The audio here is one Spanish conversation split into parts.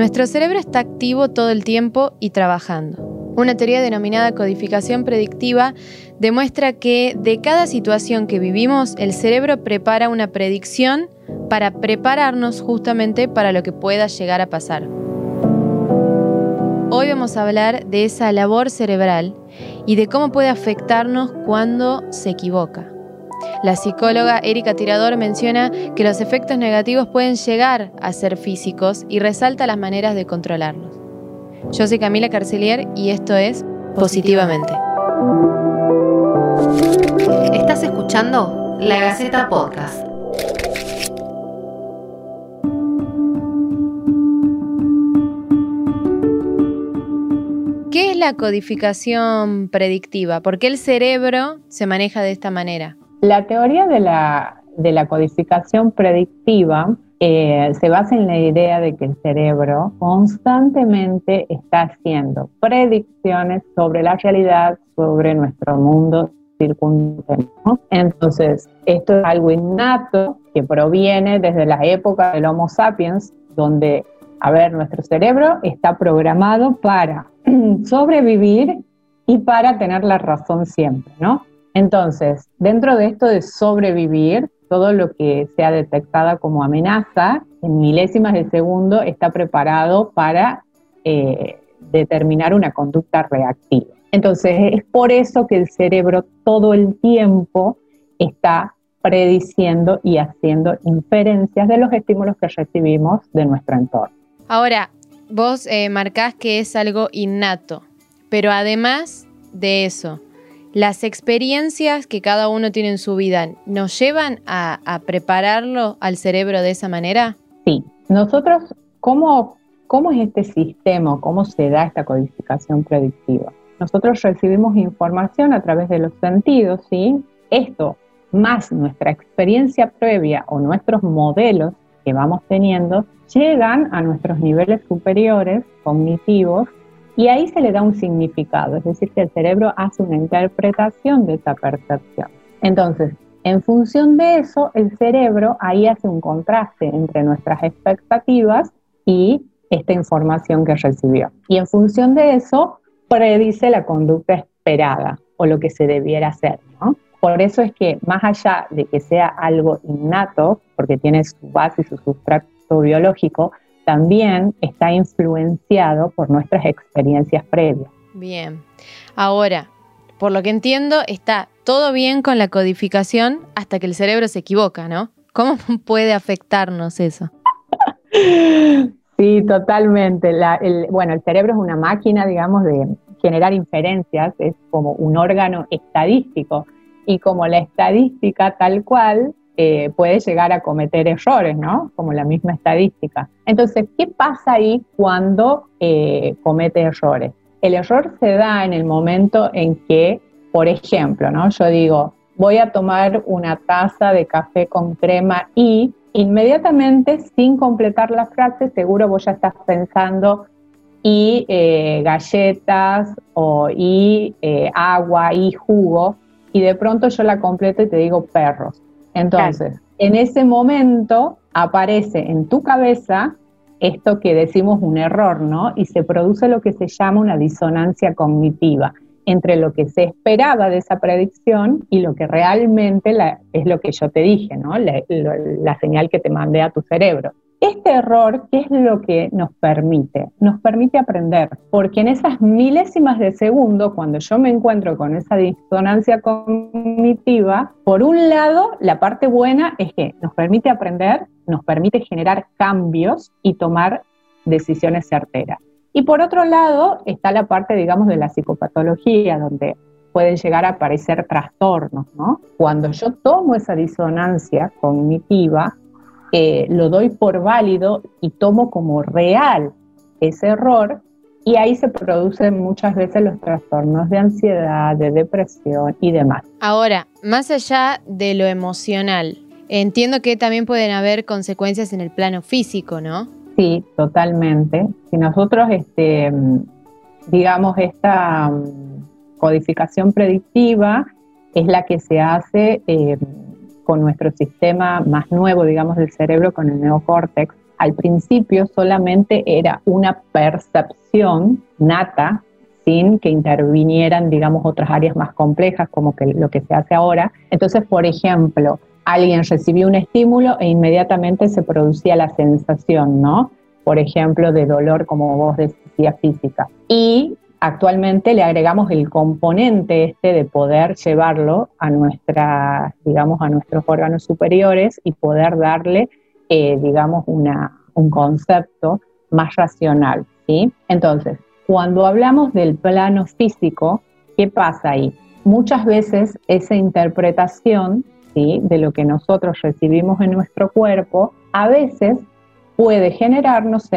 Nuestro cerebro está activo todo el tiempo y trabajando. Una teoría denominada codificación predictiva demuestra que de cada situación que vivimos, el cerebro prepara una predicción para prepararnos justamente para lo que pueda llegar a pasar. Hoy vamos a hablar de esa labor cerebral y de cómo puede afectarnos cuando se equivoca. La psicóloga Erika Tirador menciona que los efectos negativos pueden llegar a ser físicos y resalta las maneras de controlarlos. Yo soy Camila Carcelier y esto es Positivamente. Estás escuchando La Gaceta Podcast. ¿Qué es la codificación predictiva? ¿Por qué el cerebro se maneja de esta manera? La teoría de la, de la codificación predictiva eh, se basa en la idea de que el cerebro constantemente está haciendo predicciones sobre la realidad, sobre nuestro mundo circundante. Entonces, esto es algo innato que proviene desde la época del Homo sapiens, donde, a ver, nuestro cerebro está programado para sobrevivir y para tener la razón siempre, ¿no? Entonces, dentro de esto de sobrevivir, todo lo que sea detectada como amenaza, en milésimas de segundo, está preparado para eh, determinar una conducta reactiva. Entonces, es por eso que el cerebro todo el tiempo está prediciendo y haciendo inferencias de los estímulos que recibimos de nuestro entorno. Ahora, vos eh, marcás que es algo innato, pero además de eso, las experiencias que cada uno tiene en su vida, ¿nos llevan a, prepararlo al cerebro de esa manera? Sí, nosotros, ¿cómo, ¿cómo es este sistema? ¿Cómo se da esta codificación predictiva? Nosotros recibimos información a través de los sentidos, ¿sí? Esto, más nuestra experiencia previa o nuestros modelos que vamos teniendo, llegan a nuestros niveles superiores cognitivos y ahí se le da un significado, es decir, que el cerebro hace una interpretación de esa percepción. Entonces, en función de eso, el cerebro ahí hace un contraste entre nuestras expectativas y esta información que recibió. Y en función de eso, predice la conducta esperada o lo que se debiera hacer. Por eso es que más allá de que sea algo innato, porque tiene su base y su sustrato biológico, también está influenciado por nuestras experiencias previas. Bien. Ahora, por lo que entiendo, está todo bien con la codificación hasta que el cerebro se equivoca, ¿no? ¿Cómo puede afectarnos eso? Sí, totalmente. bueno, el cerebro es una máquina, digamos, de generar inferencias, es como un órgano estadístico. Y como la estadística tal cual eh, puede llegar a cometer errores, ¿no? Como la misma estadística. Entonces, ¿qué pasa ahí cuando eh, comete errores? El error se da en el momento en que, por ejemplo, ¿no? Yo digo, voy a tomar una taza de café con crema y inmediatamente, sin completar la frase, seguro vos ya estás pensando y eh, galletas o y agua y jugo y de pronto yo la completo y te digo perros. Entonces, en ese momento aparece en tu cabeza esto que decimos un error, ¿no? Y se produce lo que se llama una disonancia cognitiva entre lo que se esperaba de esa predicción y lo que realmente es lo que yo te dije, ¿no? la señal que te mandé a tu cerebro. Este error, ¿qué es lo que nos permite? Nos permite aprender, porque en esas milésimas de segundo, cuando yo me encuentro con esa disonancia cognitiva, por un lado, la parte buena es que nos permite aprender, nos permite generar cambios y tomar decisiones certeras. Y por otro lado, está la parte, digamos, de la psicopatología, donde pueden llegar a aparecer trastornos, ¿no? Cuando yo tomo esa disonancia cognitiva, lo doy por válido y tomo como real ese error y ahí se producen muchas veces los trastornos de ansiedad, de depresión y demás. Ahora, más allá de lo emocional, entiendo que también pueden haber consecuencias en el plano físico, ¿no? Sí, totalmente. Si nosotros, este, digamos, esta mm, codificación predictiva es la que se hace eh, con nuestro sistema más nuevo, digamos, del cerebro, con el neocórtex, al principio solamente era una percepción nata, sin que intervinieran, digamos, otras áreas más complejas como que lo que se hace ahora. Entonces, por ejemplo, alguien recibió un estímulo e inmediatamente se producía la sensación, ¿no? Por ejemplo, de dolor, como vos decías, física. Y actualmente le agregamos el componente este de poder llevarlo a nuestra, digamos, a nuestros órganos superiores y poder darle, eh, digamos, una, un concepto más racional, ¿sí? Entonces, cuando hablamos del plano físico, ¿qué pasa ahí? Muchas veces esa interpretación ¿sí? de lo que nosotros recibimos en nuestro cuerpo, a veces puede generarnos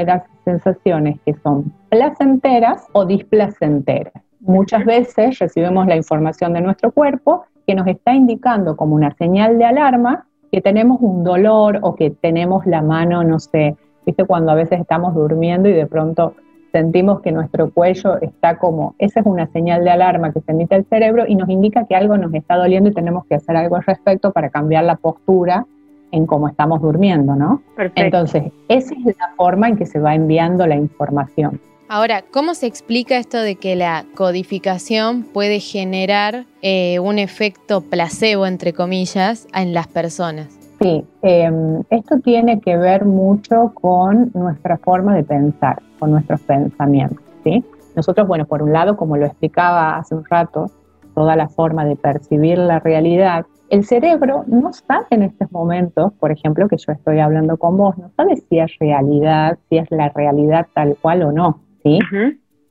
sensaciones que son placenteras o displacenteras. Muchas veces recibimos la información de nuestro cuerpo que nos está indicando como una señal de alarma que tenemos un dolor o que tenemos la mano, no sé, viste cuando a veces estamos durmiendo y de pronto sentimos que nuestro cuello está como, esa es una señal de alarma que se emite el cerebro y nos indica que algo nos está doliendo y tenemos que hacer algo al respecto para cambiar la postura en cómo estamos durmiendo, ¿no? Perfecto. Entonces, esa es la forma en que se va enviando la información. Ahora, ¿cómo se explica esto de que la codificación puede generar eh, un efecto placebo, entre comillas, en las personas? Sí, em, esto tiene que ver mucho con nuestra forma de pensar, con nuestros pensamientos, ¿sí? Nosotros, bueno, por un lado, como lo explicaba hace un rato, toda la forma de percibir la realidad, el cerebro no sabe en estos momentos, por ejemplo, que yo estoy hablando con vos, no sabe si es realidad, si es la realidad tal cual o no, ¿sí?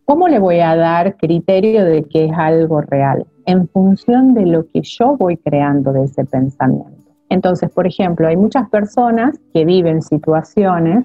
¿Cómo le voy a dar criterio de que es algo real? En función de lo que yo voy creando de ese pensamiento. Entonces, por ejemplo, hay muchas personas que viven situaciones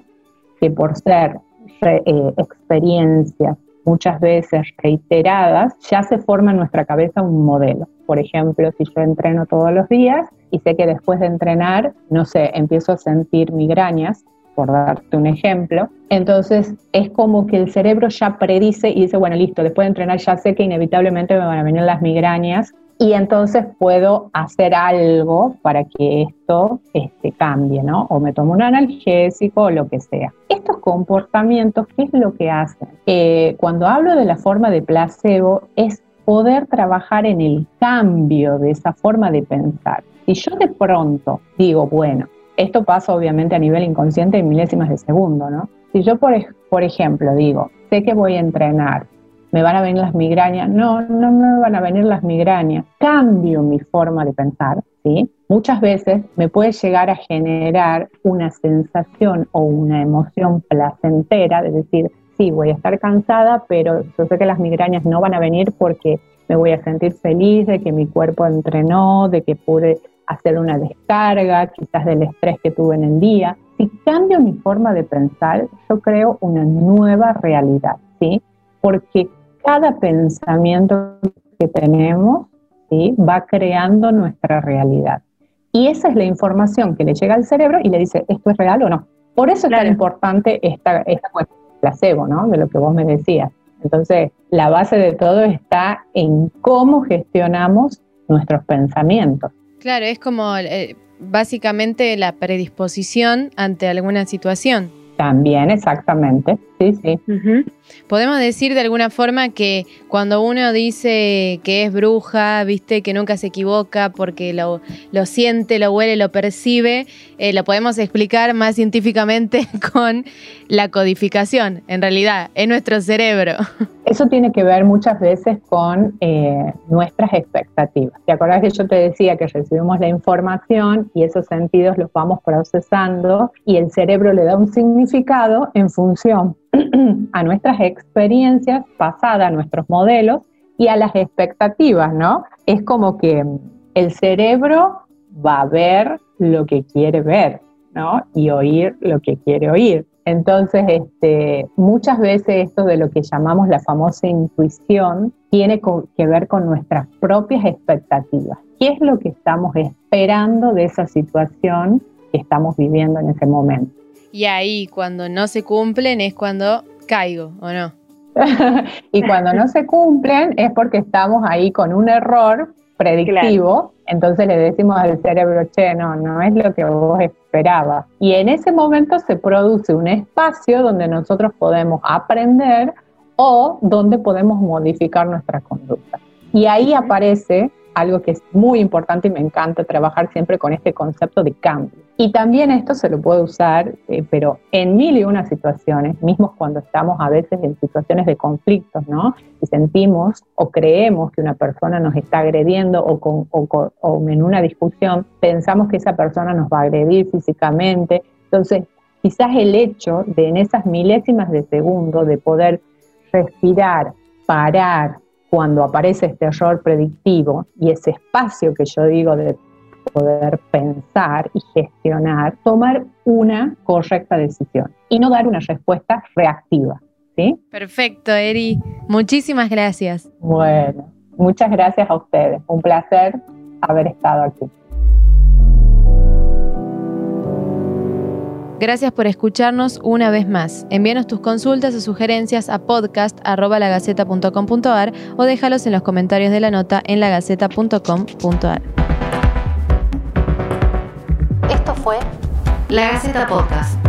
que por ser eh, experiencias muchas veces reiteradas, ya se forma en nuestra cabeza un modelo. Por ejemplo, si yo entreno todos los días y sé que después de entrenar, no sé, empiezo a sentir migrañas, por darte un ejemplo, entonces es como que el cerebro ya predice y dice, bueno, listo, después de entrenar ya sé que inevitablemente me van a venir las migrañas y entonces puedo hacer algo para que esto este, cambie, ¿no? O me tomo un analgésico o lo que sea. Estos comportamientos, ¿qué es lo que hacen? Eh, cuando hablo de la forma de placebo, es poder trabajar en el cambio de esa forma de pensar. Si yo de pronto digo, bueno, esto pasa obviamente a nivel inconsciente en milésimas de segundo, ¿no? Si yo, por, por ejemplo, digo, sé que voy a entrenar, me van a venir las migrañas. No, no me van a venir las migrañas. Cambio mi forma de pensar, ¿sí? Muchas veces me puede llegar a generar una sensación o una emoción placentera de decir, sí, voy a estar cansada, pero yo sé que las migrañas no van a venir porque me voy a sentir feliz de que mi cuerpo entrenó, de que pude hacer una descarga, quizás del estrés que tuve en el día. Si cambio mi forma de pensar, yo creo una nueva realidad, ¿sí? Porque cada pensamiento que tenemos ¿sí? va creando nuestra realidad. Y esa es la información que le llega al cerebro y le dice, ¿esto es real o no? Por eso es tan importante esta, esta cuestión del placebo, ¿no? De lo que vos me decías. Entonces, la base de todo está en cómo gestionamos nuestros pensamientos. Claro, es como eh, básicamente la predisposición ante alguna situación. También, exactamente. Sí, sí. Podemos decir de alguna forma que cuando uno dice que es bruja, viste, que nunca se equivoca porque lo, lo siente, lo huele, lo percibe, eh, lo podemos explicar más científicamente con la codificación, en realidad, en nuestro cerebro. Eso tiene que ver muchas veces con eh, nuestras expectativas. ¿Te acordás que yo te decía que recibimos la información y esos sentidos los vamos procesando y el cerebro le da un significado en función a nuestras experiencias pasadas, a nuestros modelos y a las expectativas, ¿no? Es como que el cerebro va a ver lo que quiere ver, ¿no? Y oír lo que quiere oír. Entonces, este, muchas veces esto de lo que llamamos la famosa intuición tiene que ver con nuestras propias expectativas. ¿Qué es lo que estamos esperando de esa situación que estamos viviendo en ese momento? Y ahí cuando no se cumplen es cuando caigo, ¿o no? y cuando no se cumplen es porque estamos ahí con un error predictivo, entonces le decimos al cerebro, che, no, no es lo que vos esperabas. Y en ese momento se produce un espacio donde nosotros podemos aprender o donde podemos modificar nuestra conducta. Y ahí aparece algo que es muy importante y me encanta trabajar siempre con este concepto de cambio. Y también esto se lo puede usar, eh, pero en mil y una situaciones, mismos cuando estamos a veces en situaciones de conflictos, ¿no? Y sentimos o creemos que una persona nos está agrediendo o, con, o, o en una discusión pensamos que esa persona nos va a agredir físicamente. Entonces, quizás el hecho de en esas milésimas de segundo de poder respirar, parar, cuando aparece este error predictivo y ese espacio que yo digo de poder pensar y gestionar, tomar una correcta decisión y no dar una respuesta reactiva. ¿sí? Perfecto, Eri. Muchísimas gracias. Bueno, muchas gracias a ustedes. Un placer haber estado aquí. Gracias por escucharnos una vez más. Envíanos tus consultas o sugerencias a podcast.lagaceta.com.ar o déjalos en los comentarios de la nota en lagaceta.com.ar. La Gaceta Podcast.